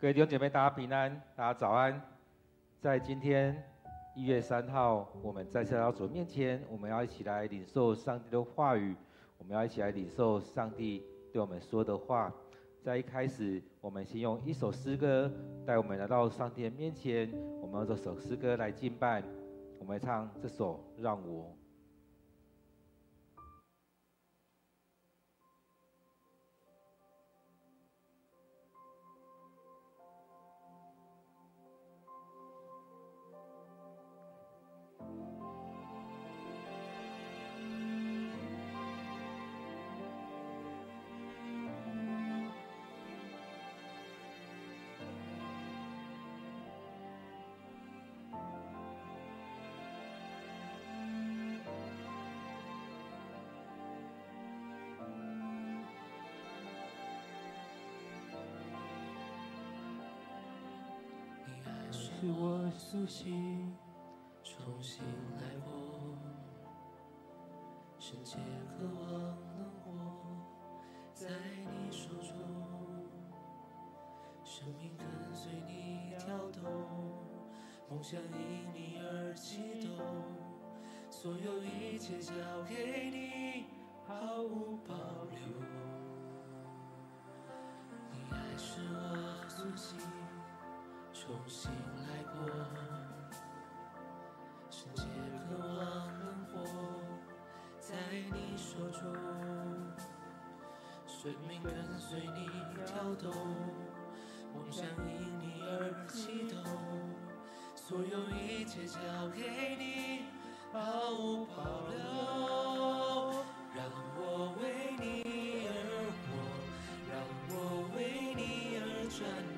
各位弟兄姐妹，大家平安，大家早安。在今天一月三号，我们再次来到主面前，我们要一起来领受上帝的话语，我们要一起来领受上帝对我们说的话。在一开始，我们先用一首诗歌带我们来到上帝的面前，我们用这首诗歌来敬拜。我们唱这首《让我》。是我苏醒，重新来过，圣洁渴望能活在你手中，生命跟随你跳动，梦想因你而激动，所有一切交给你，毫无保留。你爱是我苏醒，重新。来过，世界渴望灯火在你手中，生命跟随你跳动，梦想因你而启动，所有一切交给你，毫无保留，让我为你而活，让我为你而站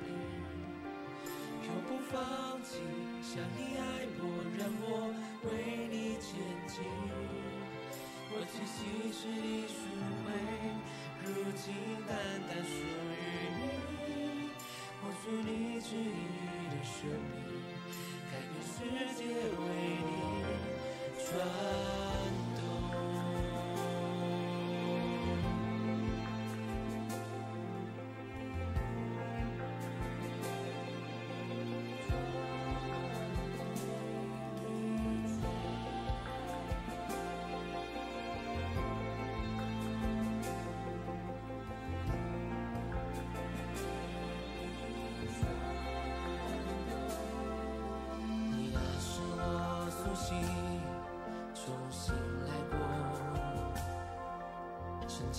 立，永不放弃。像你爱我，让我为你前进。我气息是你赎回，如今单单属于你。活出你旨意的生命，改变世界为你转。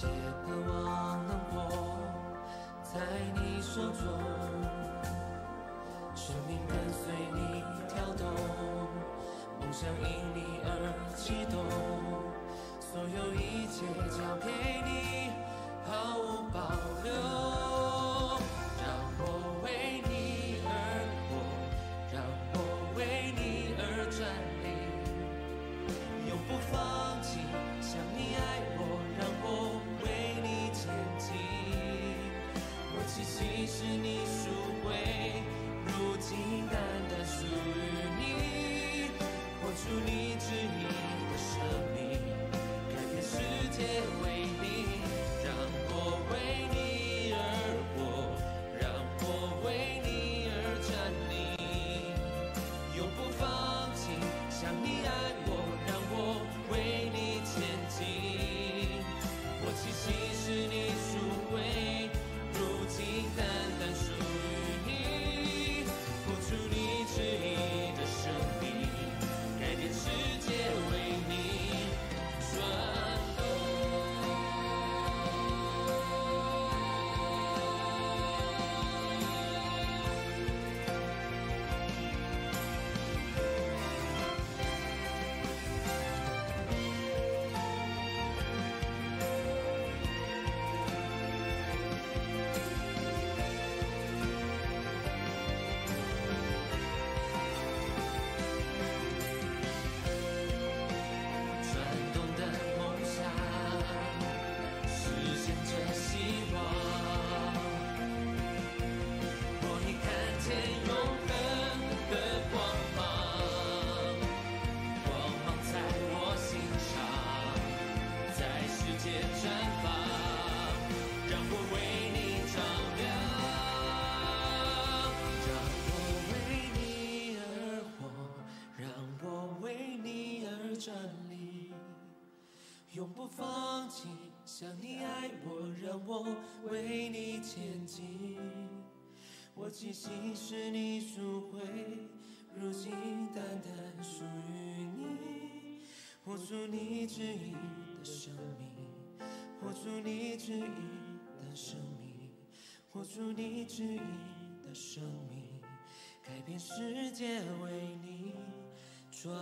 也渴望能够在你手中。永不放弃。想你爱我，让我为你前进。我气息是你赎回，如今单单属于你。活出你旨意的生命，活出你旨意的生命，活出你旨意的生命，改变世界为你转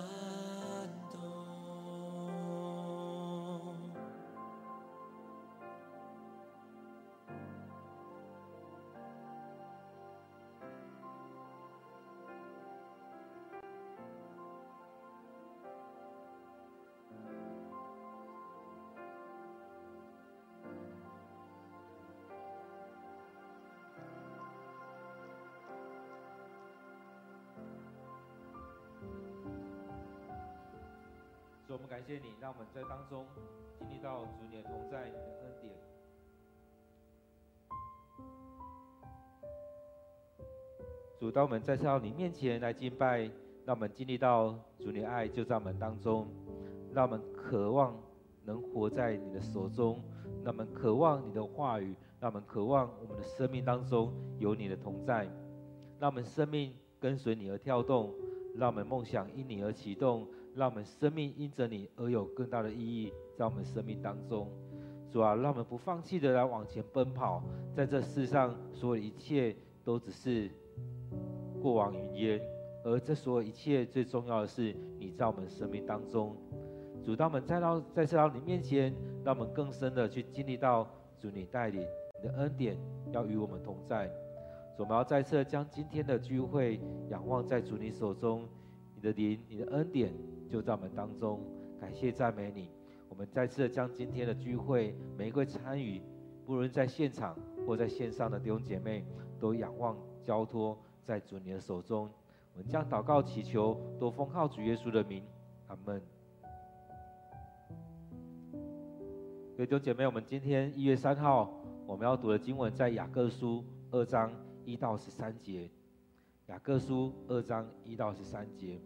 感谢你，让我们在当中经历到主你的同在、你的恩典。主，当我们再次到你面前来敬拜，让我们经历到主你的爱就在我们当中，让我们渴望能活在你的手中，让我们渴望你的话语，让我们渴望我们的生命当中有你的同在，让我们生命跟随你而跳动，让我们梦想因你而启动。让我们生命因着你而有更大的意义，在我们生命当中，主啊，让我们不放弃的来往前奔跑，在这世上所有一切都只是过往云烟，而这所有一切最重要的是你在我们生命当中。主，当我们再到再次到你面前，让我们更深的去经历到主你带领，你的恩典要与我们同在。主，我们要再次将今天的聚会仰望在主你手中，你的灵，你的恩典。就在我们当中，感谢赞美你。我们再次的将今天的聚会，每一位参与，不论在现场或在线上的弟兄姐妹，都仰望交托在主你的手中。我们将祷告祈求，都奉靠主耶稣的名，阿门。各位弟兄姐妹，我们今天一月三号，我们要读的经文在雅各书二章一到十三节。雅各书二章一到十三节。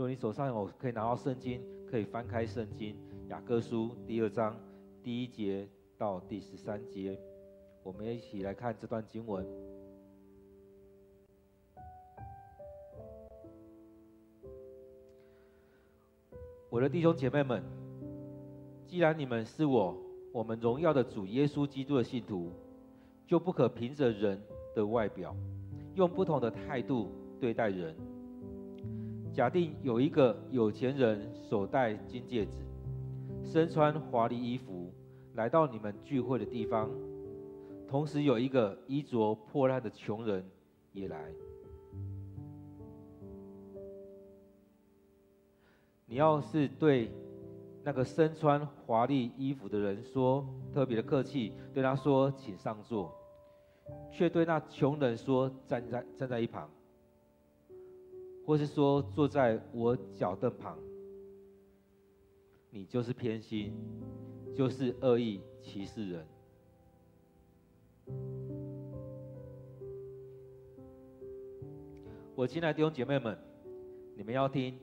如果你手上有可以拿到圣经，可以翻开圣经雅各书第二章第一节到第十三节，我们一起来看这段经文。我的弟兄姐妹们，既然你们是我我们荣耀的主耶稣基督的信徒，就不可凭着人的外表，用不同的态度对待人。假定有一个有钱人手戴金戒指，身穿华丽衣服，来到你们聚会的地方；同时有一个衣着破烂的穷人也来。你要是对那个身穿华丽衣服的人说特别的客气，对他说请上座，却对那穷人说站在站在一旁。或是说坐在我脚凳旁，你就是偏心，就是恶意歧视人。我亲爱的弟兄姐妹们，你们要听，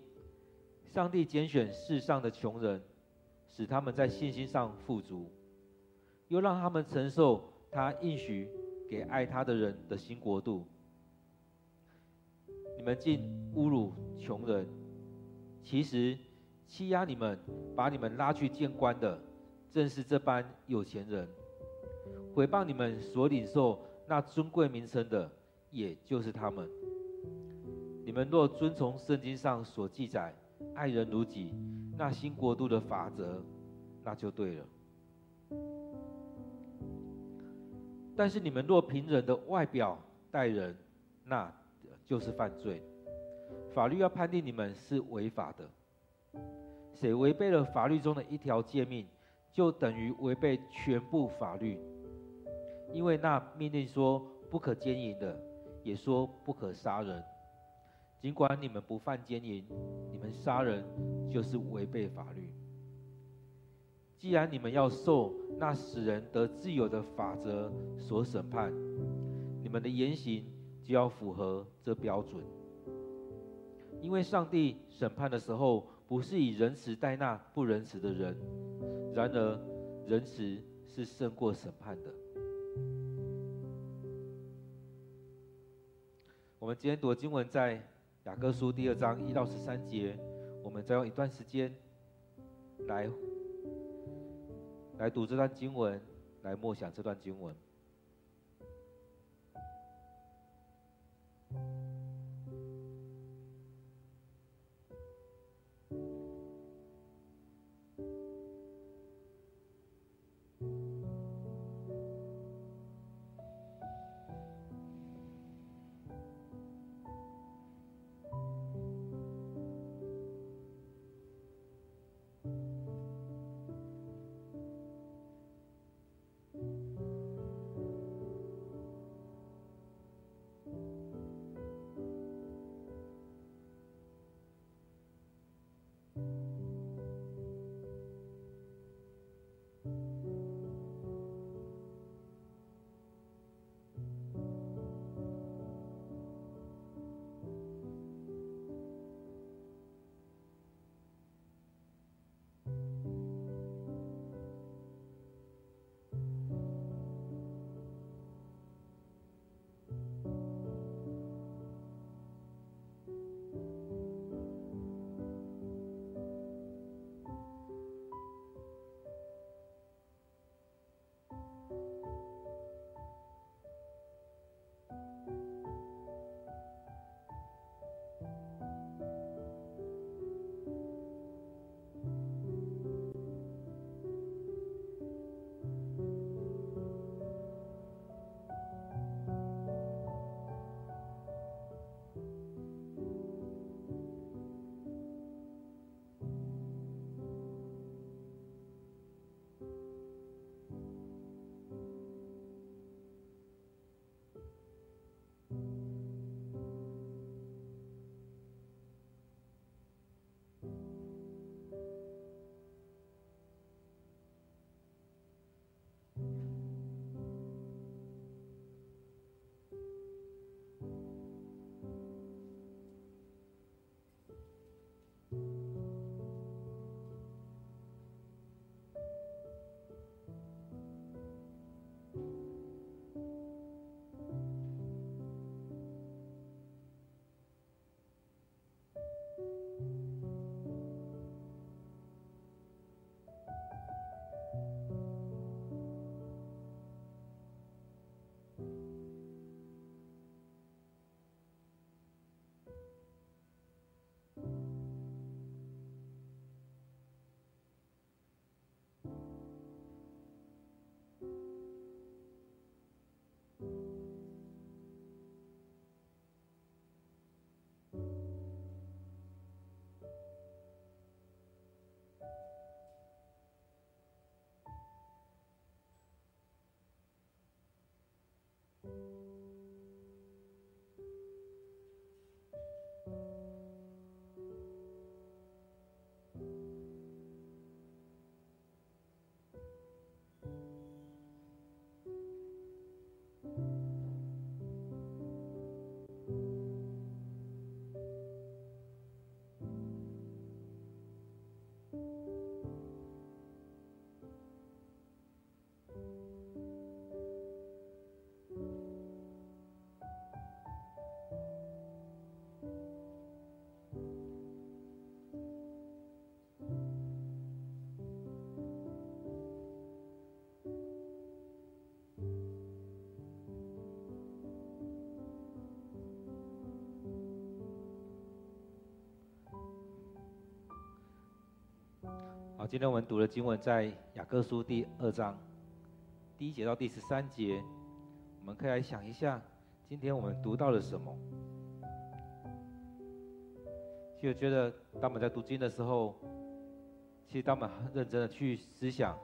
上帝拣选世上的穷人，使他们在信心上富足，又让他们承受他应许给爱他的人的新国度。你们进侮辱穷人，其实欺压你们、把你们拉去见官的，正是这般有钱人；毁谤你们所领受那尊贵名称的，也就是他们。你们若遵从圣经上所记载“爱人如己”那新国度的法则，那就对了。但是你们若凭人的外表待人，那，就是犯罪，法律要判定你们是违法的。谁违背了法律中的一条诫命，就等于违背全部法律。因为那命令说不可奸淫的，也说不可杀人。尽管你们不犯奸淫，你们杀人就是违背法律。既然你们要受那使人得自由的法则所审判，你们的言行，就要符合这标准，因为上帝审判的时候不是以仁慈待那不仁慈的人，然而仁慈是胜过审判的。我们今天读的经文在雅各书第二章一到十三节，我们再用一段时间来来读这段经文，来默想这段经文。好，今天我们读的经文在雅各书第二章第一节到第十三节，我们可以来想一下，今天我们读到了什么？其实我觉得，当我们在读经的时候，其实当我们很认真的去思想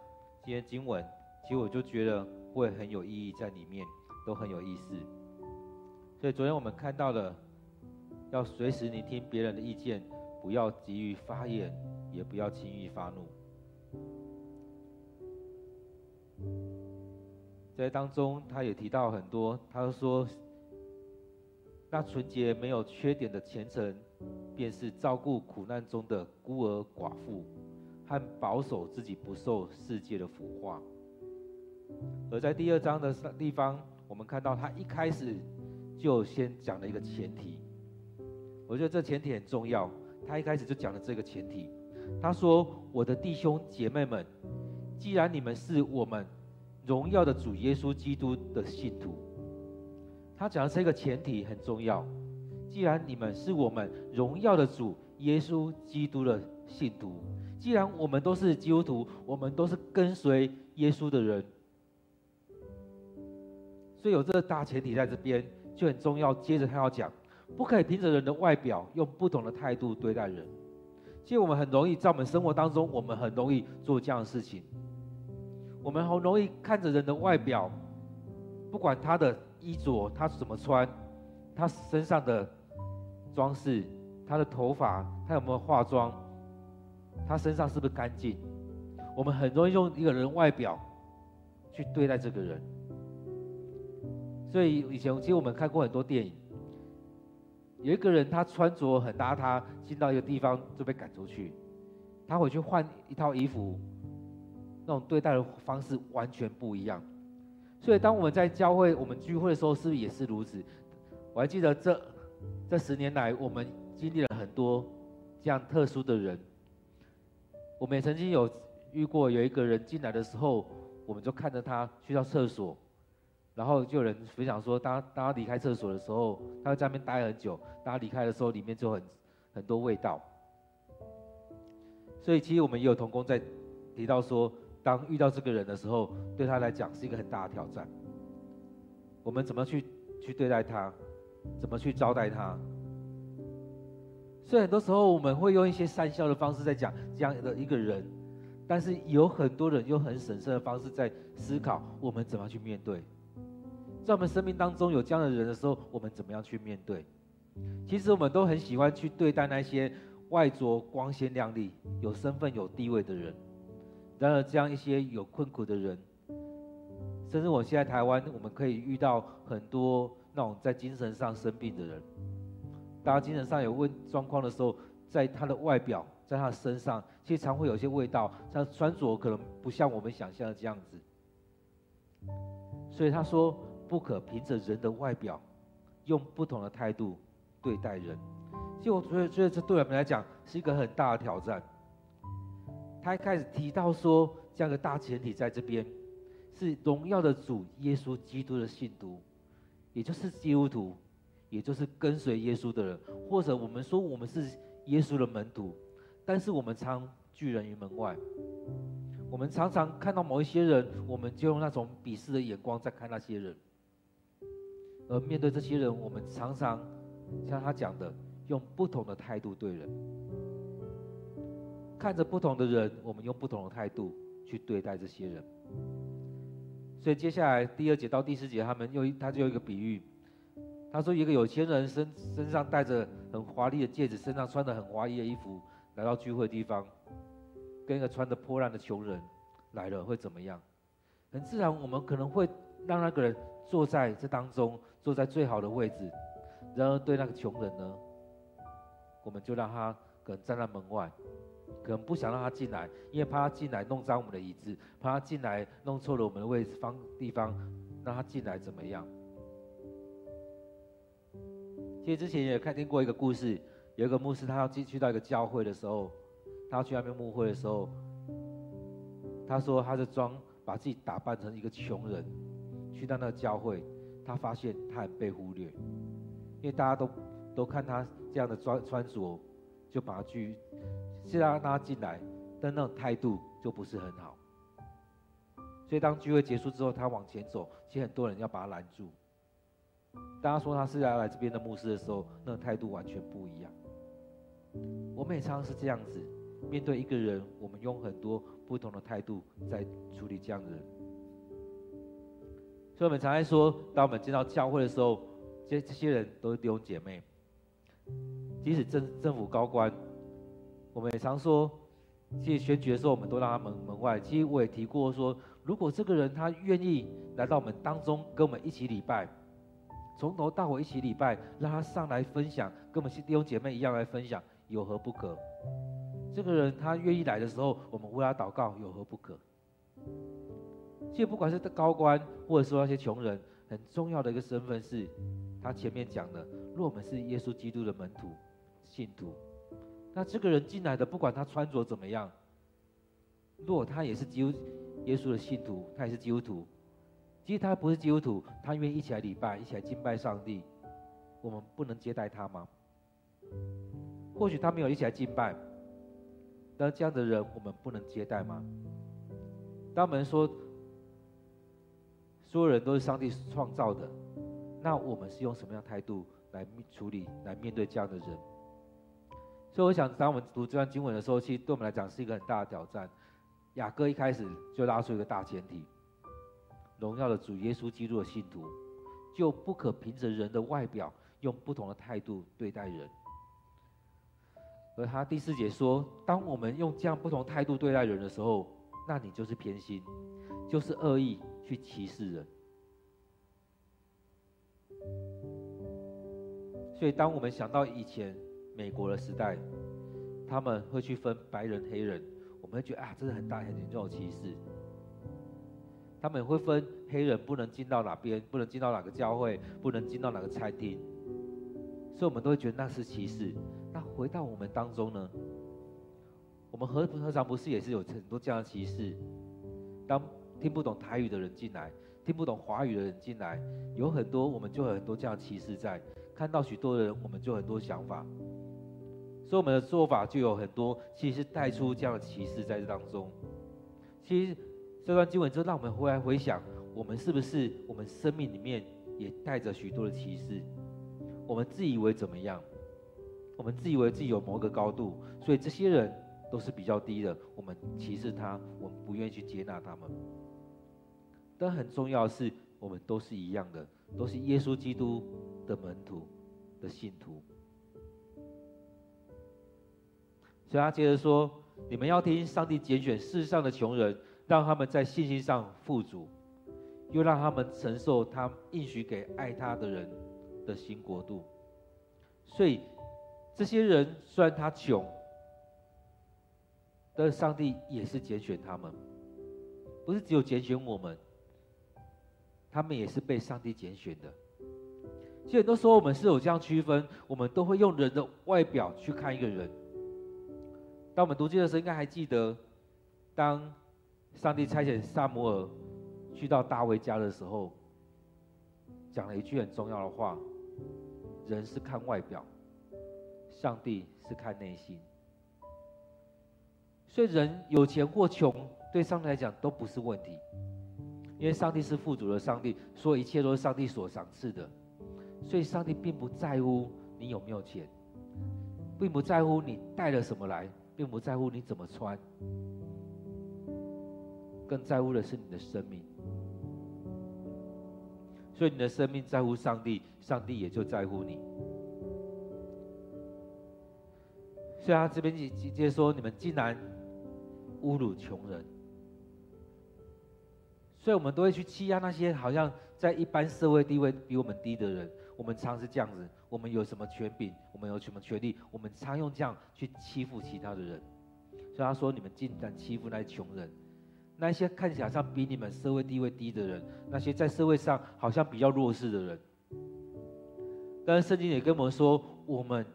今天经文，其实我就觉得会很有意义在里面，都很有意思。所以昨天我们看到了，要随时聆听别人的意见，不要急于发言。也不要轻易发怒。在当中，他也提到很多，他说，那纯洁没有缺点的虔诚，便是照顾苦难中的孤儿寡妇，和保守自己不受世界的腐化。而在第二章的地方，我们看到他一开始就先讲了一个前提，我觉得这前提很重要。他一开始就讲了这个前提，他说：“我的弟兄姐妹们，既然你们是我们荣耀的主耶稣基督的信徒，他讲的这个前提很重要。既然你们是我们荣耀的主耶稣基督的信徒，既然我们都是基督徒，我们都是跟随耶稣的人。”所以有这个大前提在这边就很重要。接着他要讲，不可以凭着人的外表用不同的态度对待人。其实我们很容易在我们生活当中，我们很容易做这样的事情。我们很容易看着人的外表，不管他的衣着，他怎么穿，他身上的装饰，他的头发，他有没有化妆，他身上是不是干净？我们很容易用一个人外表去对待这个人。所以以前其实我们看过很多电影，有一个人他穿着很邋遢，进到一个地方就被赶出去，他回去换一套衣服，那种对待的方式完全不一样。所以当我们在教会我们聚会的时候，是不是也是如此？我还记得这这十年来，我们经历了很多这样特殊的人。我们也曾经有遇过有一个人进来的时候，我们就看着他去到厕所。然后就有人分享说，当当他离开厕所的时候，他在那边待很久。当他离开的时候，里面就很很多味道。所以其实我们也有同工在提到说，当遇到这个人的时候，对他来讲是一个很大的挑战。我们怎么去去对待他？怎么去招待他？所以很多时候我们会用一些善笑的方式在讲这样的一个人，但是有很多人用很审慎的方式在思考我们怎么去面对。在我们生命当中有这样的人的时候，我们怎么样去面对？其实我们都很喜欢去对待那些外着光鲜亮丽、有身份有地位的人。然而，这样一些有困苦的人，甚至我现在台湾，我们可以遇到很多那种在精神上生病的人。当精神上有问状况的时候，在他的外表，在他身上，其实常会有些味道，像穿着可能不像我们想象的这样子。所以他说。不可凭着人的外表，用不同的态度对待人。其实我觉得，觉得这对我们来讲是一个很大的挑战。他一开始提到说，这样的大前提在这边，是荣耀的主耶稣基督的信徒，也就是基督徒，也就是跟随耶稣的人，或者我们说我们是耶稣的门徒，但是我们常拒人于门外。我们常常看到某一些人，我们就用那种鄙视的眼光在看那些人。而面对这些人，我们常常像他讲的，用不同的态度对人。看着不同的人，我们用不同的态度去对待这些人。所以接下来第二节到第四节，他们又他就有一个比喻，他说一个有钱人身身上戴着很华丽的戒指，身上穿着很华丽的衣服，来到聚会地方，跟一个穿着破烂的穷人来了，会怎么样？很自然，我们可能会让那个人坐在这当中。坐在最好的位置，然而对那个穷人呢，我们就让他可能站在门外，可能不想让他进来，因为怕他进来弄脏我们的椅子，怕他进来弄错了我们的位置方地方，让他进来怎么样？其实之前也看听过一个故事，有一个牧师他要进去到一个教会的时候，他要去那边牧会的时候，他说他是装把自己打扮成一个穷人，去到那个教会。他发现他很被忽略，因为大家都都看他这样的穿穿着，就把他去，现在让他进来，但那种态度就不是很好。所以当聚会结束之后，他往前走，其实很多人要把他拦住。大家说他是要来这边的牧师的时候，那种态度完全不一样。我们也常常是这样子，面对一个人，我们用很多不同的态度在处理这样的人。所以我们常常说，当我们进到教会的时候，这这些人都是弟兄姐妹。即使政政府高官，我们也常说，其实选举的时候，我们都让他门门外。其实我也提过说，如果这个人他愿意来到我们当中，跟我们一起礼拜，从头到尾一起礼拜，让他上来分享，跟我们弟兄姐妹一样来分享，有何不可？这个人他愿意来的时候，我们为他祷告，有何不可？其实不管是高官，或者说那些穷人，很重要的一个身份是，他前面讲的，若我们是耶稣基督的门徒、信徒，那这个人进来的，不管他穿着怎么样，若他也是基督耶稣的信徒，他也是基督徒，其实他不是基督徒，他愿意一起来礼拜，一起来敬拜上帝，我们不能接待他吗？或许他没有一起来敬拜。那这样的人，我们不能接待吗？当我们说所有人都是上帝创造的，那我们是用什么样态度来处理、来面对这样的人？所以，我想，当我们读这段经文的时候，其实对我们来讲是一个很大的挑战。雅各一开始就拉出一个大前提：荣耀的主耶稣基督的信徒，就不可凭着人的外表，用不同的态度对待人。而他第四节说：“当我们用这样不同态度对待人的时候，那你就是偏心，就是恶意去歧视人。所以，当我们想到以前美国的时代，他们会去分白人、黑人，我们会觉得啊，这是很大很严重的歧视。他们会分黑人不能进到哪边，不能进到哪个教会，不能进到哪个餐厅，所以我们都会觉得那是歧视。”那回到我们当中呢？我们何何尝不是也是有很多这样的歧视？当听不懂台语的人进来，听不懂华语的人进来，有很多我们就有很多这样的歧视在。看到许多人，我们就很多想法，所以我们的做法就有很多，其实是带出这样的歧视在这当中。其实这段经文就让我们回来回想，我们是不是我们生命里面也带着许多的歧视？我们自以为怎么样？我们自以为自己有某个高度，所以这些人都是比较低的。我们歧视他，我们不愿意去接纳他们。但很重要的是，我们都是一样的，都是耶稣基督的门徒的信徒。所以他接着说：“你们要听上帝拣选世上的穷人，让他们在信心上富足，又让他们承受他应许给爱他的人的新国度。”所以。这些人虽然他穷，但上帝也是拣选他们，不是只有拣选我们，他们也是被上帝拣选的。其实很多时候我们是有这样区分，我们都会用人的外表去看一个人。当我们读经的时候，应该还记得，当上帝差遣撒母耳去到大卫家的时候，讲了一句很重要的话：人是看外表。上帝是看内心，所以人有钱或穷，对上帝来讲都不是问题，因为上帝是富足的上帝，所以一切都是上帝所赏赐的，所以上帝并不在乎你有没有钱，并不在乎你带了什么来，并不在乎你怎么穿，更在乎的是你的生命。所以你的生命在乎上帝，上帝也就在乎你。所以他这边直接说：“你们竟然侮辱穷人。”所以，我们都会去欺压那些好像在一般社会地位比我们低的人。我们常是这样子：我们有什么权柄，我们有什么权利，我们常用这样去欺负其他的人。所以他说：“你们竟然欺负那些穷人，那些看起来像比你们社会地位低的人，那些在社会上好像比较弱势的人。”但是圣经也跟我们说，我们。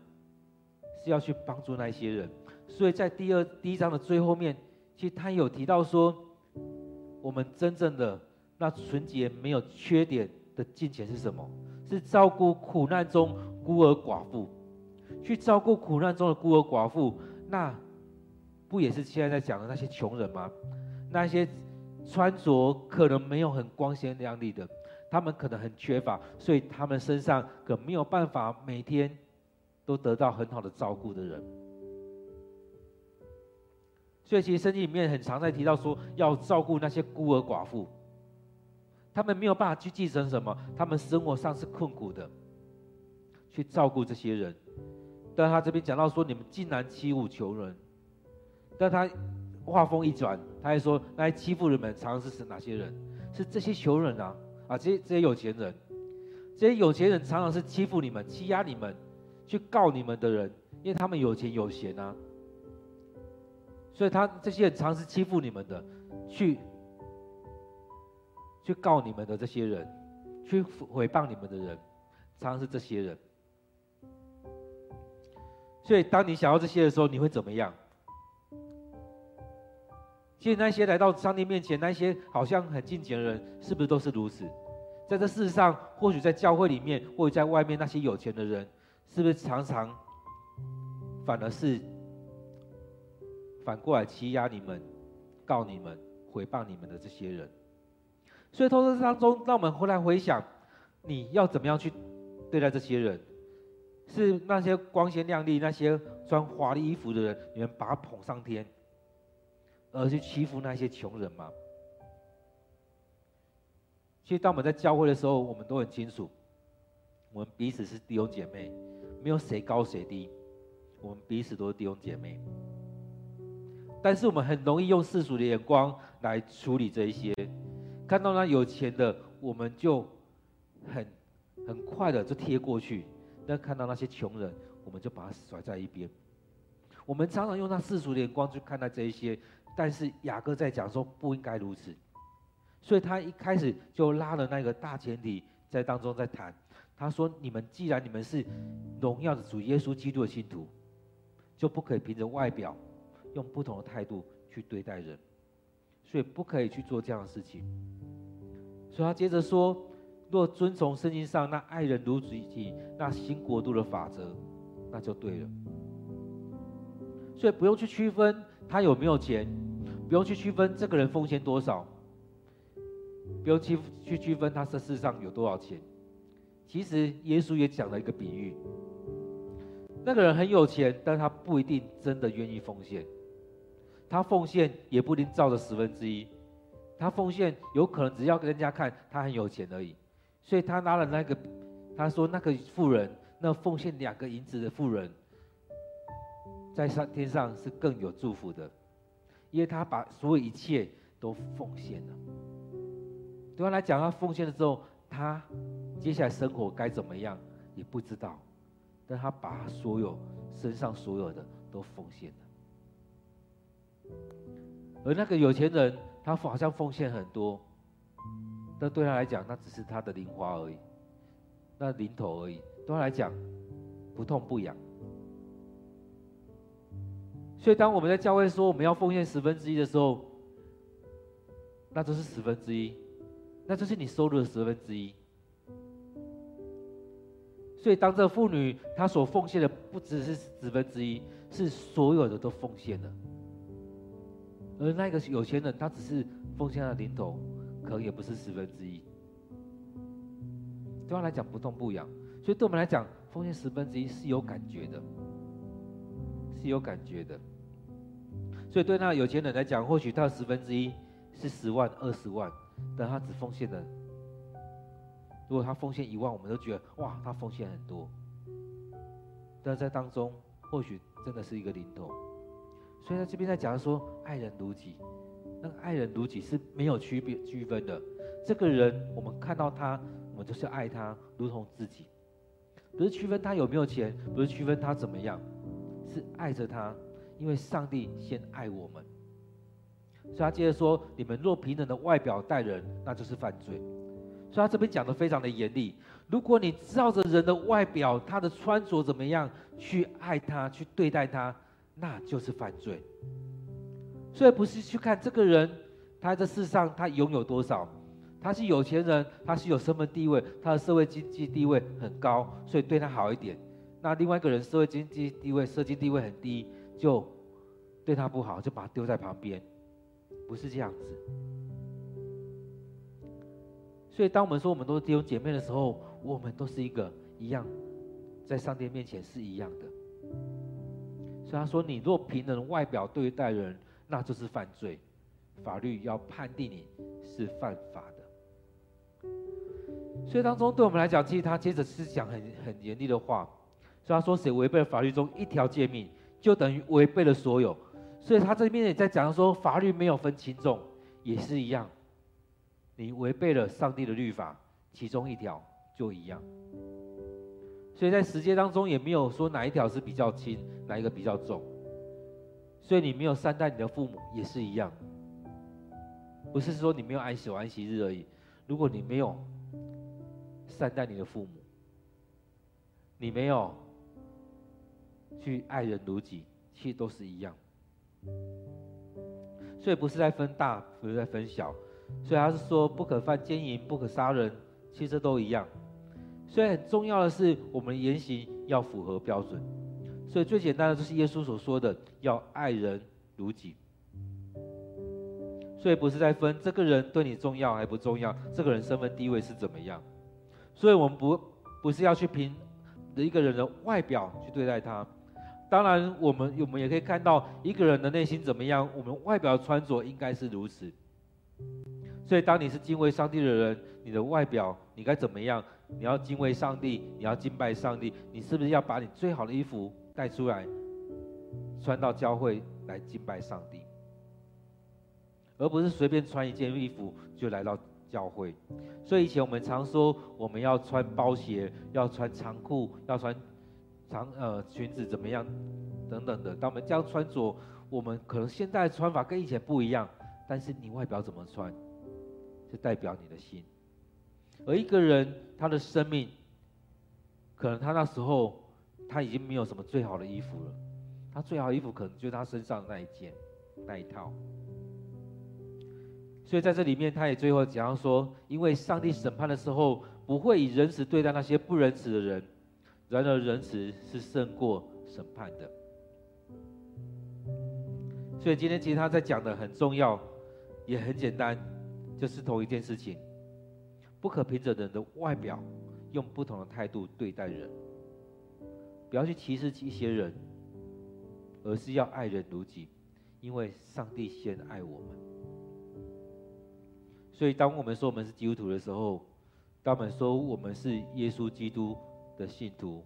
是要去帮助那些人，所以在第二第一章的最后面，其实他有提到说，我们真正的那纯洁没有缺点的金钱是什么？是照顾苦难中孤儿寡妇，去照顾苦难中的孤儿寡妇，那不也是现在在讲的那些穷人吗？那些穿着可能没有很光鲜亮丽的，他们可能很缺乏，所以他们身上可没有办法每天。都得到很好的照顾的人，所以其实圣经里面很常在提到说，要照顾那些孤儿寡妇，他们没有办法去继承什么，他们生活上是困苦的，去照顾这些人。但他这边讲到说，你们竟然欺侮穷人，但他话锋一转，他还说，那些欺负人们常常是哪些人？是这些穷人啊，啊，这些这些有钱人。这些有钱人常常是欺负你们、欺压你们、去告你们的人，因为他们有钱有闲啊。所以他这些人常常是欺负你们的，去去告你们的这些人，去诽谤你们的人，常常是这些人。所以当你想要这些的时候，你会怎么样？其实那些来到上帝面前，那些好像很敬虔的人，是不是都是如此？在这世上，或许在教会里面，或者在外面那些有钱的人，是不是常常反而是反过来欺压你们、告你们、诽谤你们的这些人？所以，透过这当中，让我们回来回想，你要怎么样去对待这些人？是那些光鲜亮丽、那些穿华丽衣服的人，你们把他捧上天？而去欺负那些穷人吗？其实，当我们在教会的时候，我们都很清楚，我们彼此是弟兄姐妹，没有谁高谁低，我们彼此都是弟兄姐妹。但是，我们很容易用世俗的眼光来处理这一些，看到那有钱的，我们就很很快的就贴过去；那看到那些穷人，我们就把它甩在一边。我们常常用那世俗的眼光去看待这一些。但是雅各在讲说不应该如此，所以他一开始就拉了那个大前提在当中在谈。他说：“你们既然你们是荣耀的主耶稣基督的信徒，就不可以凭着外表用不同的态度去对待人，所以不可以去做这样的事情。”所以他接着说：“若遵从圣经上那爱人如己、那新国度的法则，那就对了。所以不用去区分他有没有钱。”不用去区分这个人奉献多少，不用去去区分他这世上有多少钱。其实耶稣也讲了一个比喻，那个人很有钱，但他不一定真的愿意奉献。他奉献也不一定照着十分之一，他奉献有可能只要给人家看他很有钱而已。所以他拿了那个，他说那个富人，那奉献两个银子的富人，在上天上是更有祝福的。因为他把所有一切都奉献了，对他来讲，他奉献了之后，他接下来生活该怎么样也不知道，但他把所有身上所有的都奉献了。而那个有钱人，他好像奉献很多，但对他来讲，那只是他的零花而已，那零头而已，对他来讲不痛不痒。所以，当我们在教会说我们要奉献十分之一的时候，那就是十分之一，那就是你收入的十分之一。所以，当这妇女她所奉献的不只是十分之一，是所有的都奉献了。而那个有钱人，他只是奉献了零头，可能也不是十分之一。对他来讲不痛不痒，所以对我们来讲，奉献十分之一是有感觉的。是有感觉的，所以对那有钱人来讲，或许他的十分之一是十万、二十万，但他只奉献了。如果他奉献一万，我们都觉得哇，他奉献很多。但在当中，或许真的是一个零头。所以在这边在讲说，爱人如己，那个爱人如己是没有区别区分的。这个人，我们看到他，我们就是爱他，如同自己，不是区分他有没有钱，不是区分他怎么样。是爱着他，因为上帝先爱我们，所以他接着说：“你们若凭人的外表待人，那就是犯罪。”所以他这边讲的非常的严厉。如果你照着人的外表，他的穿着怎么样去爱他，去对待他，那就是犯罪。所以不是去看这个人，他在这世上他拥有多少，他是有钱人，他是有身份地位，他的社会经济地位很高，所以对他好一点。那另外一个人社会经济地位、社经地位很低，就对他不好，就把他丢在旁边，不是这样子。所以，当我们说我们都是弟兄姐妹的时候，我们都是一个一样，在上帝面前是一样的。所以他说：“你若凭人外表对待人，那就是犯罪，法律要判定你是犯法的。”所以当中对我们来讲，其实他接着是讲很很严厉的话。所以他说，谁违背了法律中一条诫命，就等于违背了所有。所以他这边也在讲说，法律没有分轻重，也是一样。你违背了上帝的律法，其中一条就一样。所以在十诫当中也没有说哪一条是比较轻，哪一个比较重。所以你没有善待你的父母也是一样，不是说你没有安守安息日而已。如果你没有善待你的父母，你没有去爱人如己，其实都是一样。所以不是在分大，不是在分小。所以他是说不可犯奸淫，不可杀人，其实都一样。所以很重要的是，我们言行要符合标准。所以最简单的就是耶稣所说的，要爱人如己。所以不是在分这个人对你重要还不重要，这个人身份地位是怎么样。所以我们不不是要去凭一个人的外表去对待他。当然，我们我们也可以看到一个人的内心怎么样，我们外表穿着应该是如此。所以，当你是敬畏上帝的人，你的外表你该怎么样？你要敬畏上帝，你要敬拜上帝，你是不是要把你最好的衣服带出来，穿到教会来敬拜上帝，而不是随便穿一件衣服就来到教会？所以以前我们常说，我们要穿包鞋，要穿长裤，要穿长呃裙子怎么样等等的。当我们这样穿着，我们可能现在的穿法跟以前不一样，但是你外表怎么穿？是代表你的心，而一个人他的生命，可能他那时候他已经没有什么最好的衣服了，他最好的衣服可能就是他身上的那一件那一套。所以在这里面，他也最后讲到说，因为上帝审判的时候不会以仁慈对待那些不仁慈的人，然而仁慈是胜过审判的。所以今天其实他在讲的很重要，也很简单。就是同一件事情，不可凭着人的外表，用不同的态度对待人，不要去歧视一些人，而是要爱人如己，因为上帝先爱我们。所以，当我们说我们是基督徒的时候，当我们说我们是耶稣基督的信徒，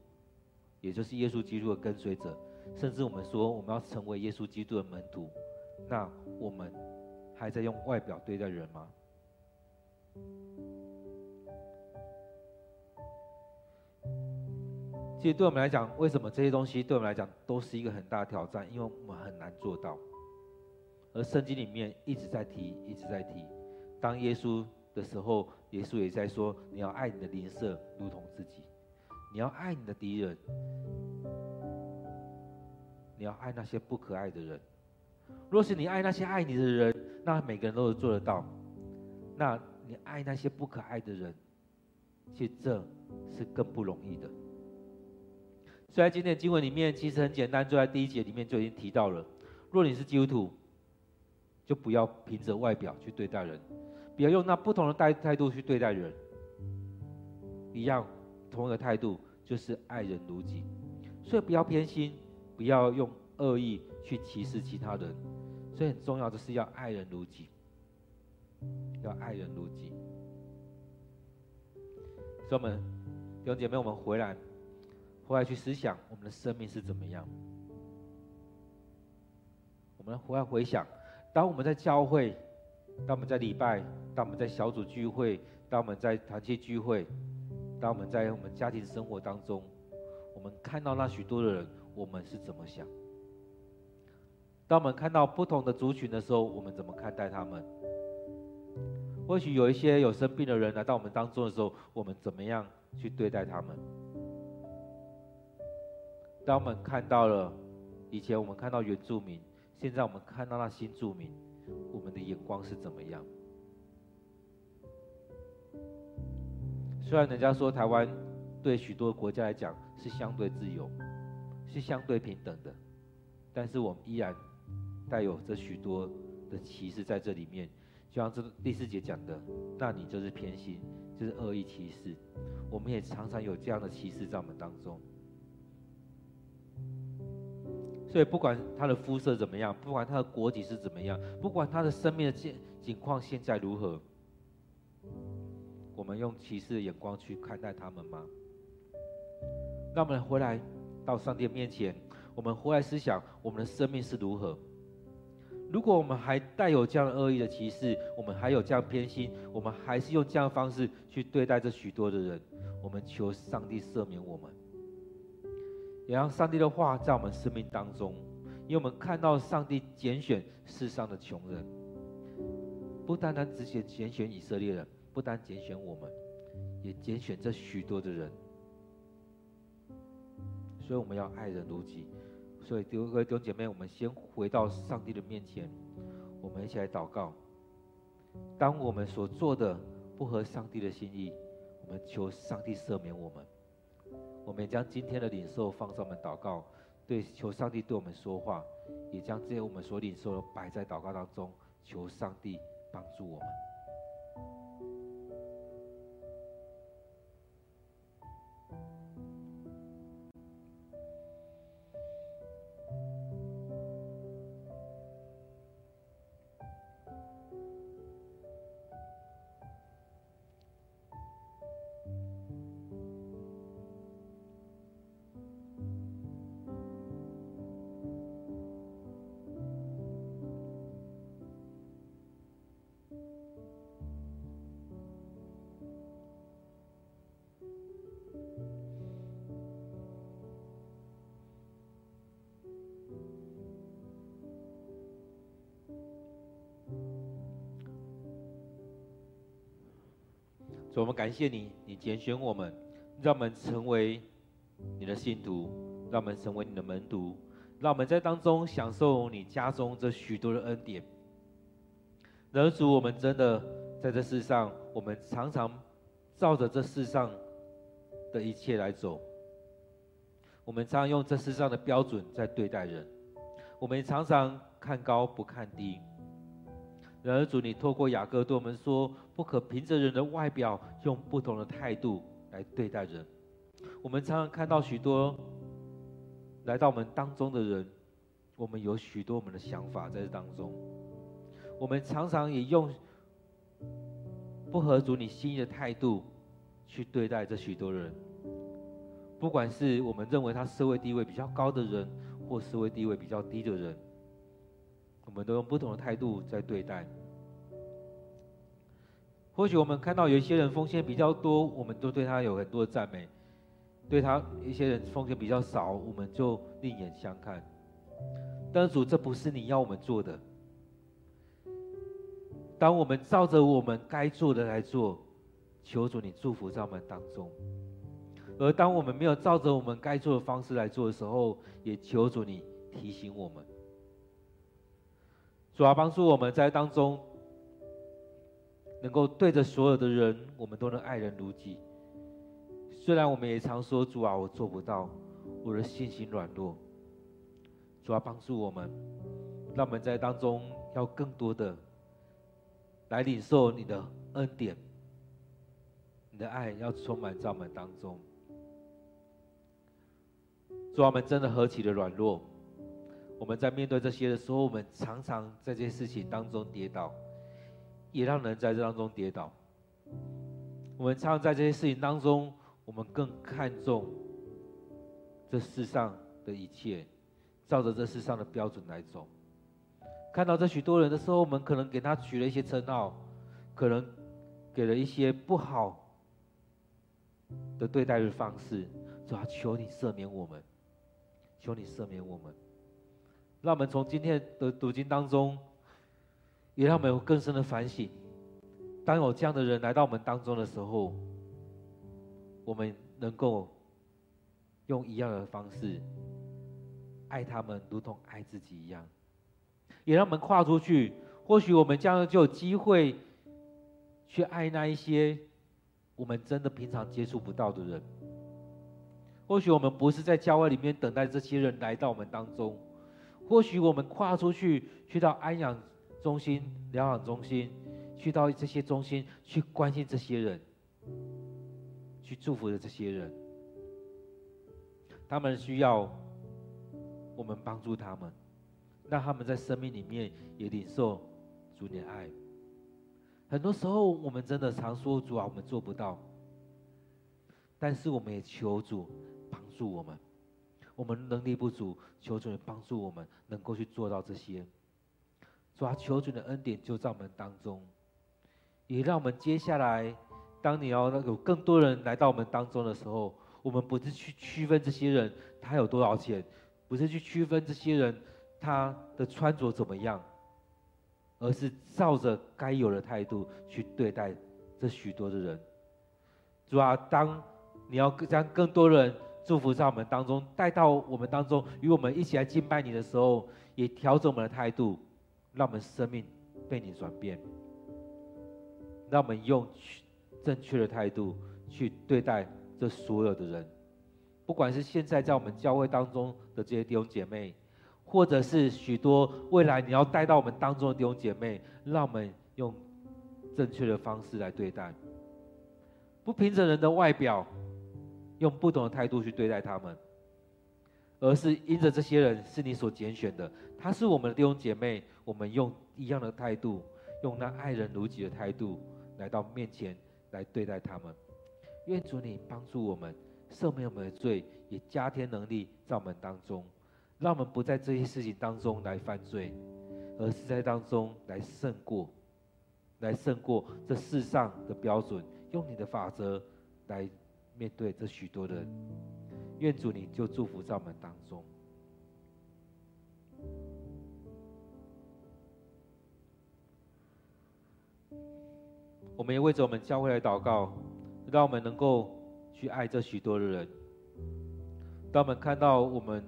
也就是耶稣基督的跟随者，甚至我们说我们要成为耶稣基督的门徒，那我们还在用外表对待人吗？其实对我们来讲，为什么这些东西对我们来讲都是一个很大的挑战？因为我们很难做到。而圣经里面一直在提，一直在提。当耶稣的时候，耶稣也在说：你要爱你的邻舍如同自己，你要爱你的敌人，你要爱那些不可爱的人。若是你爱那些爱你的人，那每个人都能做得到。那你爱那些不可爱的人，其实这是更不容易的。虽然今天的经文里面其实很简单，就在第一节里面就已经提到了：若你是基督徒，就不要凭着外表去对待人，不要用那不同的态态度去对待人。一样，同一个态度就是爱人如己。所以不要偏心，不要用恶意去歧视其他人。所以很重要的是要爱人如己。要爱人如己，所以我们弟兄姐妹，我们回来，回来去思想我们的生命是怎么样。我们回来回想，当我们在教会，当我们在礼拜，当我们在小组聚会，当我们在团契聚会，当我们在我们家庭生活当中，我们看到那许多的人，我们是怎么想？当我们看到不同的族群的时候，我们怎么看待他们？或许有一些有生病的人来到我们当中的时候，我们怎么样去对待他们？当我们看到了以前我们看到原住民，现在我们看到那新住民，我们的眼光是怎么样？虽然人家说台湾对许多国家来讲是相对自由，是相对平等的，但是我们依然带有着许多的歧视在这里面。就像这第四节讲的，那你就是偏心，就是恶意歧视。我们也常常有这样的歧视在我们当中。所以不管他的肤色怎么样，不管他的国籍是怎么样，不管他的生命的境境况现在如何，我们用歧视的眼光去看待他们吗？那我们回来到上帝面前，我们回来思想我们的生命是如何。如果我们还带有这样恶意的歧视，我们还有这样偏心，我们还是用这样的方式去对待这许多的人，我们求上帝赦免我们，也让上帝的话在我们生命当中，因为我们看到上帝拣选世上的穷人，不单单只选拣选以色列人，不单拣选我们，也拣选这许多的人。所以我们要爱人如己。所以，各位弟兄姐妹，我们先回到上帝的面前，我们一起来祷告。当我们所做的不合上帝的心意，我们求上帝赦免我们。我们也将今天的领受放上我们祷告，对，求上帝对我们说话，也将这些我们所领受的摆在祷告当中，求上帝帮助我们。所以，我们感谢你，你拣选我们，让我们成为你的信徒，让我们成为你的门徒，让我们在当中享受你家中这许多的恩典。人，主，我们真的在这世上，我们常常照着这世上的一切来走，我们常用这世上的标准在对待人，我们常常看高不看低。然而，主，你透过雅各对我们说，不可凭着人的外表，用不同的态度来对待人。我们常常看到许多来到我们当中的人，我们有许多我们的想法在这当中。我们常常也用不合主你心意的态度去对待这许多人，不管是我们认为他社会地位比较高的人，或社会地位比较低的人。我们都用不同的态度在对待。或许我们看到有一些人奉献比较多，我们都对他有很多的赞美；对他一些人奉献比较少，我们就另眼相看。但是主，这不是你要我们做的。当我们照着我们该做的来做，求主你祝福在我们当中；而当我们没有照着我们该做的方式来做的时候，也求主你提醒我们。主要帮助我们在当中，能够对着所有的人，我们都能爱人如己。虽然我们也常说主啊，我做不到，我的信心软弱。主要帮助我们，让我们在当中要更多的来领受你的恩典，你的爱要充满在我们当中。主啊，我们真的何其的软弱。我们在面对这些的时候，我们常常在这些事情当中跌倒，也让人在这当中跌倒。我们常常在这些事情当中，我们更看重这世上的一切，照着这世上的标准来走。看到这许多人的时候，我们可能给他取了一些称号，可能给了一些不好的对待的方式，主啊，求你赦免我们，求你赦免我们。让我们从今天的读经当中，也让我们有更深的反省。当有这样的人来到我们当中的时候，我们能够用一样的方式爱他们，如同爱自己一样。也让我们跨出去，或许我们将来就有机会去爱那一些我们真的平常接触不到的人。或许我们不是在郊外里面等待这些人来到我们当中。或许我们跨出去，去到安养中心、疗养中心，去到这些中心去关心这些人，去祝福的这些人，他们需要我们帮助他们，让他们在生命里面也领受主的爱。很多时候，我们真的常说主啊，我们做不到，但是我们也求主帮助我们。我们能力不足，求主帮助我们，能够去做到这些。主啊，求主的恩典就在我们当中，也让我们接下来当你要有更多人来到我们当中的时候，我们不是去区分这些人他有多少钱，不是去区分这些人他的穿着怎么样，而是照着该有的态度去对待这许多的人。主啊，当你要将更多人祝福在我们当中，带到我们当中，与我们一起来敬拜你的时候，也调整我们的态度，让我们生命被你转变，让我们用正确的态度去对待这所有的人，不管是现在在我们教会当中的这些弟兄姐妹，或者是许多未来你要带到我们当中的弟兄姐妹，让我们用正确的方式来对待。不凭着人的外表，用不同的态度去对待他们，而是因着这些人是你所拣选的，他是我们的弟兄姐妹，我们用一样的态度，用那爱人如己的态度来到面前来对待他们。愿主你帮助我们，赦免我们的罪，也加添能力在我们当中，让我们不在这些事情当中来犯罪，而是在当中来胜过，来胜过这世上的标准。用你的法则来面对这许多的人，愿主你就祝福在我们当中。我们也为着我们教会来祷告，让我们能够去爱这许多的人。当我们看到我们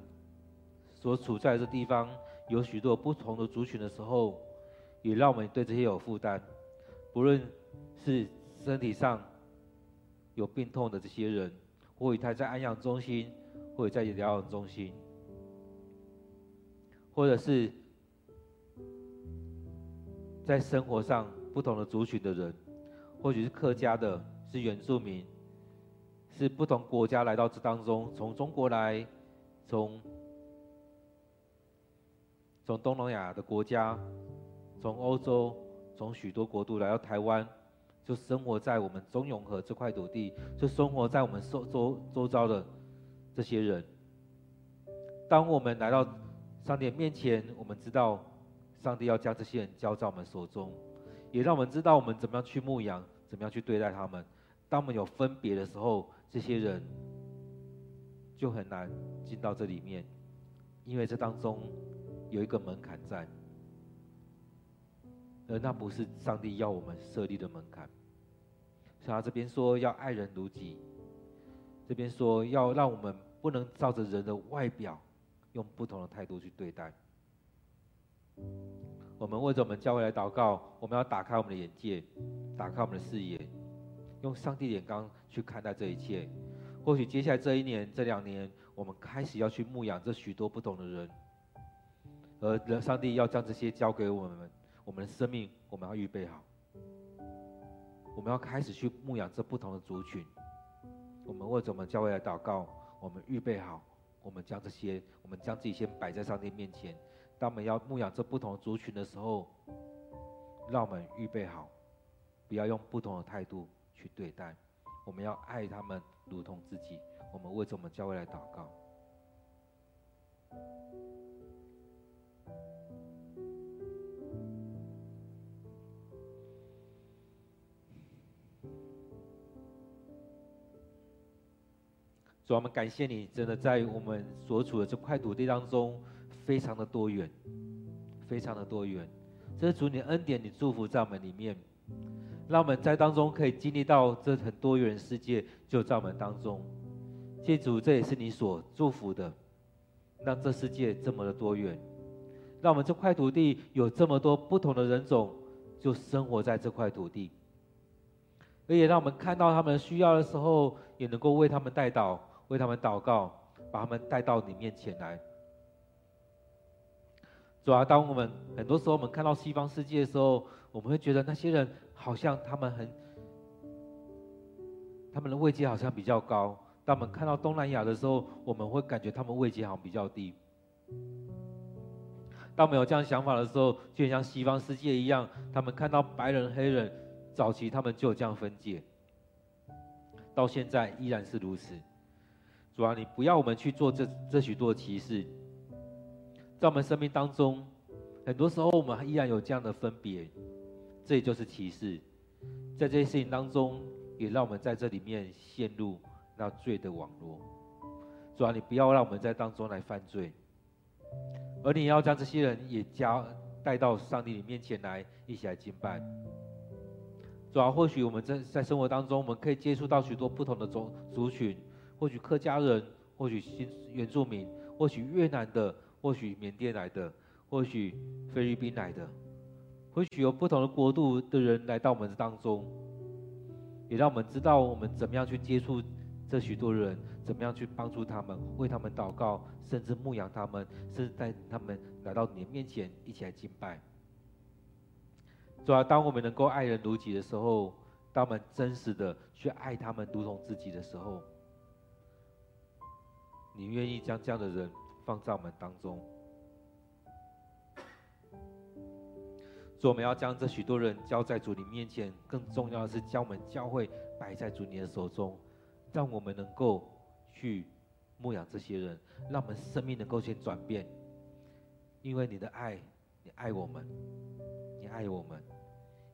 所处在这地方有许多不同的族群的时候，也让我们对这些有负担，不论是。身体上有病痛的这些人，或者他在安养中心，或者在疗养中心，或者是在生活上不同的族群的人，或许是客家的，是原住民，是不同国家来到这当中，从中国来，从从东南亚的国家，从欧洲，从许多国度来到台湾。就生活在我们中永和这块土地，就生活在我们周周周遭的这些人。当我们来到上帝面前，我们知道上帝要将这些人交在我们手中，也让我们知道我们怎么样去牧养，怎么样去对待他们。当我们有分别的时候，这些人就很难进到这里面，因为这当中有一个门槛在。而那不是上帝要我们设立的门槛。像他这边说要爱人如己，这边说要让我们不能照着人的外表，用不同的态度去对待。我们为着我们教会来祷告，我们要打开我们的眼界，打开我们的视野，用上帝眼光去看待这一切。或许接下来这一年、这两年，我们开始要去牧养这许多不同的人，而上帝要将这些交给我们。我们的生命，我们要预备好。我们要开始去牧养这不同的族群。我们为着我们教会来祷告，我们预备好。我们将这些，我们将自己先摆在上帝面前。当我们要牧养这不同的族群的时候，让我们预备好，不要用不同的态度去对待。我们要爱他们如同自己。我们为着我们教会来祷告。主，我们感谢你，真的在我们所处的这块土地当中，非常的多元，非常的多元。这是主你恩典，你祝福在我们里面，让我们在当中可以经历到这很多元世界就在我们当中。谢主，这也是你所祝福的，让这世界这么的多元，让我们这块土地有这么多不同的人种，就生活在这块土地，而也让我们看到他们需要的时候，也能够为他们带到。为他们祷告，把他们带到你面前来。主啊，当我们很多时候我们看到西方世界的时候，我们会觉得那些人好像他们很，他们的位阶好像比较高。当我们看到东南亚的时候，我们会感觉他们位阶好像比较低。当我们有这样想法的时候，就像西方世界一样，他们看到白人、黑人，早期他们就有这样分界，到现在依然是如此。主啊，你不要我们去做这这许多的歧视，在我们生命当中，很多时候我们依然有这样的分别，这就是歧视。在这些事情当中，也让我们在这里面陷入那罪的网络。主啊，你不要让我们在当中来犯罪，而你要将这些人也加带到上帝的面前来，一起来敬拜。主啊，或许我们在在生活当中，我们可以接触到许多不同的族族群，或许客家人，或许新原住民，或许越南的，或许缅甸来的，或许菲律宾来的，或许有不同的国度的人来到我们当中，也让我们知道我们怎么样去接触这许多人，怎么样去帮助他们，为他们祷告，甚至牧养他们，甚至带他们来到你的面前，一起来敬拜。主要当我们能够爱人如己的时候，当我们真实的去爱他们如同自己的时候，你愿意将这样的人放在我们当中？主，我们要将这许多人交在主你面前，更重要的是将我们教会摆在主你的手中，让我们能够去牧养这些人，让我们生命能够先转变，因为你的爱，你爱我们，你爱我们。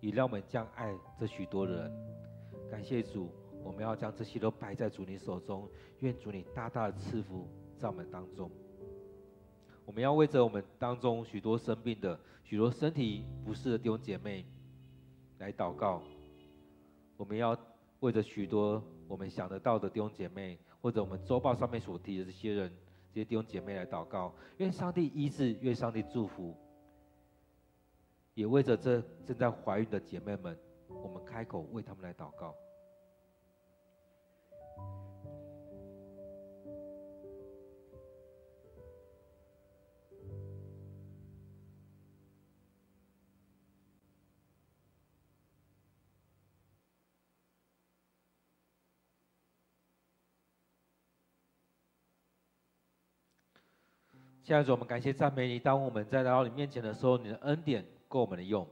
也让我们将爱这许多人，感谢主，我们要将这些都摆在主你手中，愿主你大大的赐福在我们当中。我们要为着我们当中许多生病的、许多身体不适的弟兄姐妹来祷告。我们要为着许多我们想得到的弟兄姐妹，或者我们周报上面所提的这些人、这些弟兄姐妹来祷告，愿上帝医治，愿上帝祝福。也为着这正在怀孕的姐妹们，我们开口为他们来祷告。现在主，我们感谢赞美你。当我们在来到你面前的时候，你的恩典。够我们的用，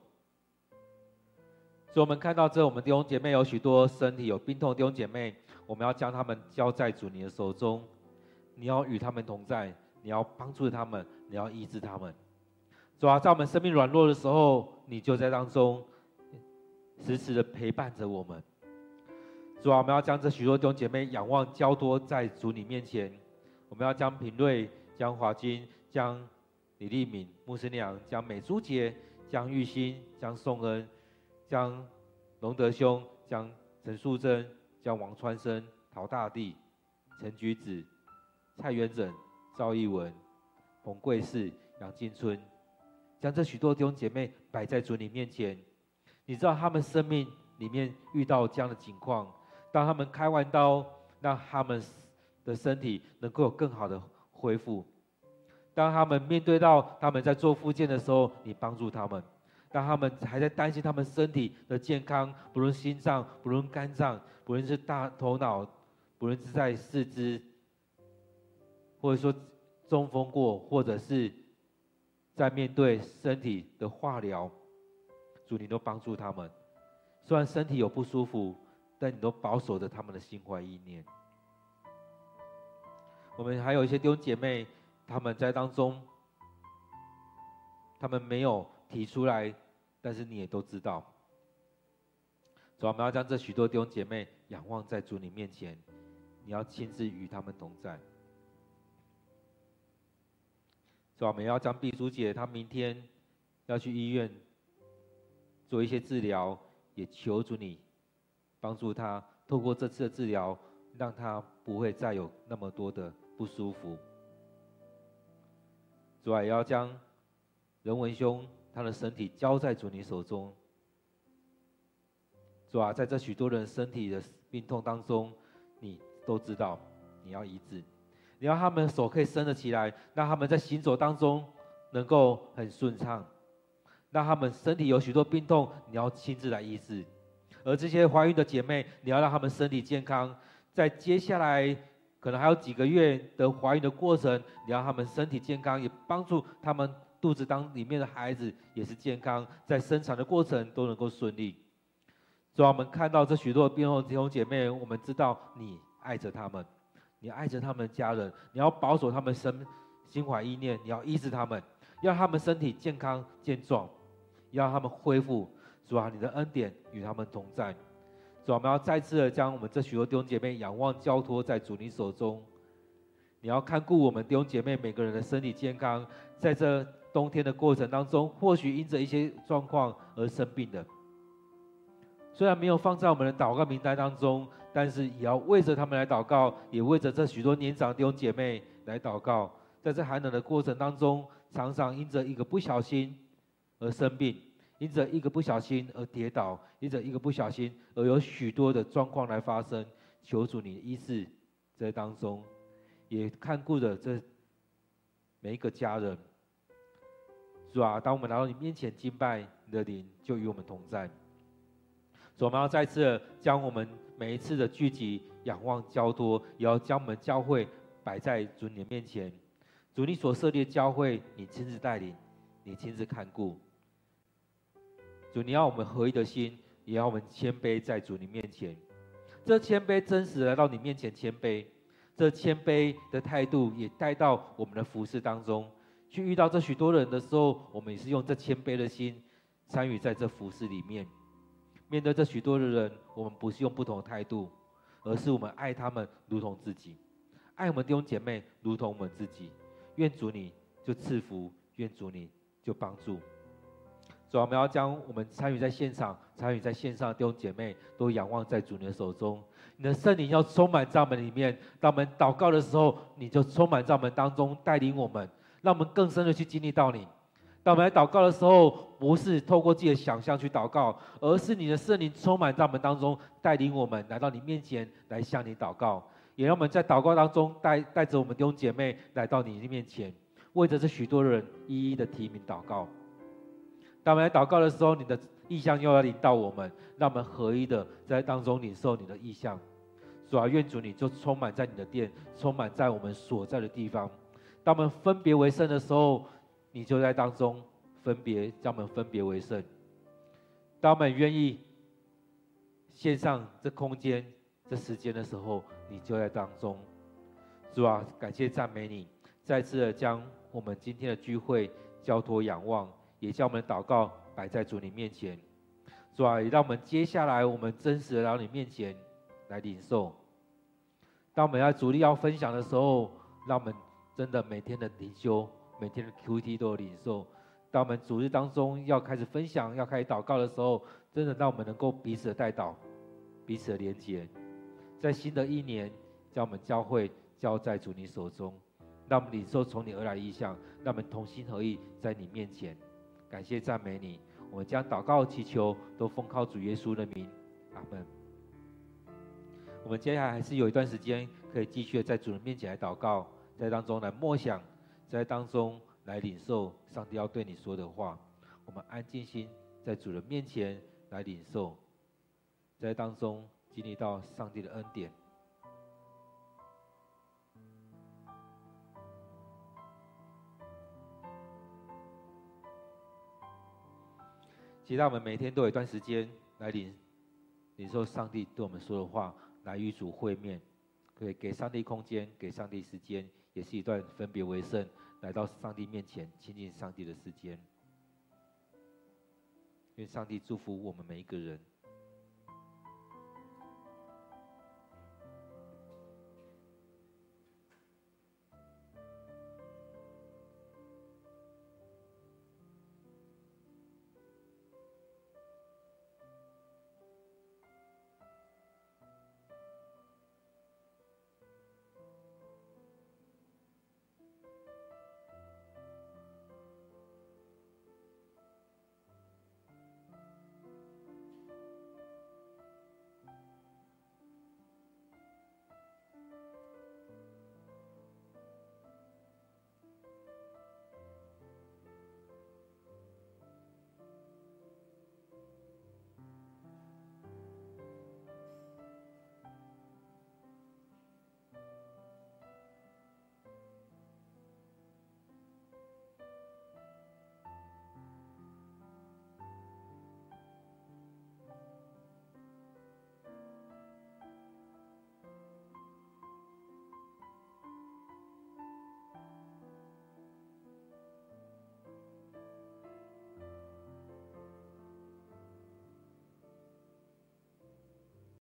所以我们看到这，我们弟兄姐妹有许多身体有病痛的弟兄姐妹，我们要将他们交在主你的手中，你要与他们同在，你要帮助他们，你要医治他们。主啊，在我们生命软弱的时候，你就在当中时时的陪伴着我们。主啊，我们要将这许多弟兄姐妹仰望交托在主你面前，我们要将品瑞、将华金、将李丽敏、牧师娘、将美珠姐。将玉兴、将宋恩、将龙德兄、将陈素贞、将王川生、陶大地、陈菊子、蔡元整、赵义文、冯贵士、杨金春，将这许多弟兄姐妹摆在主你面前。你知道他们生命里面遇到这样的情况，当他们开完刀，让他们的身体能够有更好的恢复。当他们面对到他们在做复健的时候，你帮助他们；当他们还在担心他们身体的健康，不论心脏、不论肝脏、不论是大头脑、不论是在四肢，或者说中风过，或者是在面对身体的化疗，主你都帮助他们。虽然身体有不舒服，但你都保守着他们的心怀意念。我们还有一些弟兄姐妹。他们在当中，他们没有提出来，但是你也都知道。主，我们要将这许多弟兄姐妹仰望在主你面前，你要亲自与他们同在。主，我们要将碧珠姐，她明天要去医院做一些治疗，也求主你帮助她，透过这次的治疗，让她不会再有那么多的不舒服。主啊，也要将仁文兄他的身体交在主你手中。主啊，在这许多人身体的病痛当中，你都知道，你要医治，你要他们手可以伸得起来，让他们在行走当中能够很顺畅，让他们身体有许多病痛，你要亲自来医治。而这些怀孕的姐妹，你要让他们身体健康，在接下来。可能还有几个月的怀孕的过程，你让他们身体健康，也帮助他们肚子当里面的孩子也是健康，在生产的过程都能够顺利。主啊，我们看到这许多的病痛弟兄姐妹，我们知道你爱着他们，你爱着他们的家人，你要保守他们身心怀意念，你要医治他们，要他们身体健康健壮，要他们恢复。主啊，你的恩典与他们同在。主，我们要再次的将我们这许多弟兄姐妹仰望交托在主你手中。你要看顾我们弟兄姐妹每个人的身体健康，在这冬天的过程当中，或许因着一些状况而生病的，虽然没有放在我们的祷告名单当中，但是也要为着他们来祷告，也为着这许多年长弟兄姐妹来祷告。在这寒冷的过程当中，常常因着一个不小心而生病，因着一个不小心而跌倒，因着一个不小心而有许多的状况来发生。求主你的医治在当中。也看顾着这每一个家人，主啊，当我们来到你面前敬拜，你的灵就与我们同在。主，我们要再次将我们每一次的聚集、仰望、交托，也要将我们教会摆在主你的面前。主，你所设立的教会，你亲自带领，你亲自看顾。主，你要我们合一的心，也要我们谦卑在主你面前。这谦卑真实来到你面前谦卑。这谦卑的态度也带到我们的服事当中，去遇到这许多人的时候，我们也是用这谦卑的心参与在这服事里面。面对这许多的人，我们不是用不同的态度，而是我们爱他们如同自己，爱我们弟兄姐妹如同我们自己。愿主你就赐福，愿主你就帮助。主要，我们要将我们参与在现场、参与在线上的弟兄姐妹都仰望在主你的手中。你的圣灵要充满在我们里面，当我们祷告的时候，你就充满在我们当中，带领我们，让我们更深的去经历到你。当我们来祷告的时候，不是透过自己的想象去祷告，而是你的圣灵充满在我们当中，带领我们来到你面前来向你祷告，也让我们在祷告当中带带着我们弟兄姐妹来到你的面前，为着这许多人一一的提名祷告。当我们祷告的时候，你的意象又要临到我们，让我们合一的在当中领受你的意象。主啊，愿主你就充满在你的殿，充满在我们所在的地方。当我们分别为圣的时候，你就在当中分别，将我们分别为圣。当我们愿意献上这空间、这时间的时候，你就在当中。主啊，感谢赞美你，再次的将我们今天的聚会交托仰望，也将我们祷告摆在主你面前。主啊，也让我们接下来我们真实的到你面前。来领受。当我们要主力要分享的时候，让我们真的每天的灵修、每天的 QT 都有领受。当我们主日当中要开始分享、要开始祷告的时候，真的让我们能够彼此的代祷、彼此的连接。在新的一年，将我们教会交在主你手中，让我们领受从你而来的异象，让我们同心合意在你面前。感谢赞美你，我们将祷告祈求都奉靠主耶稣的名，阿门。我们接下来还是有一段时间，可以继续在主人面前来祷告，在当中来默想，在当中来领受上帝要对你说的话。我们安静心，在主人面前来领受，在当中经历到上帝的恩典。其实我们每天都有一段时间来领领受上帝对我们说的话。来与主会面，可以给上帝空间，给上帝时间，也是一段分别为圣，来到上帝面前亲近上帝的时间。愿上帝祝福我们每一个人。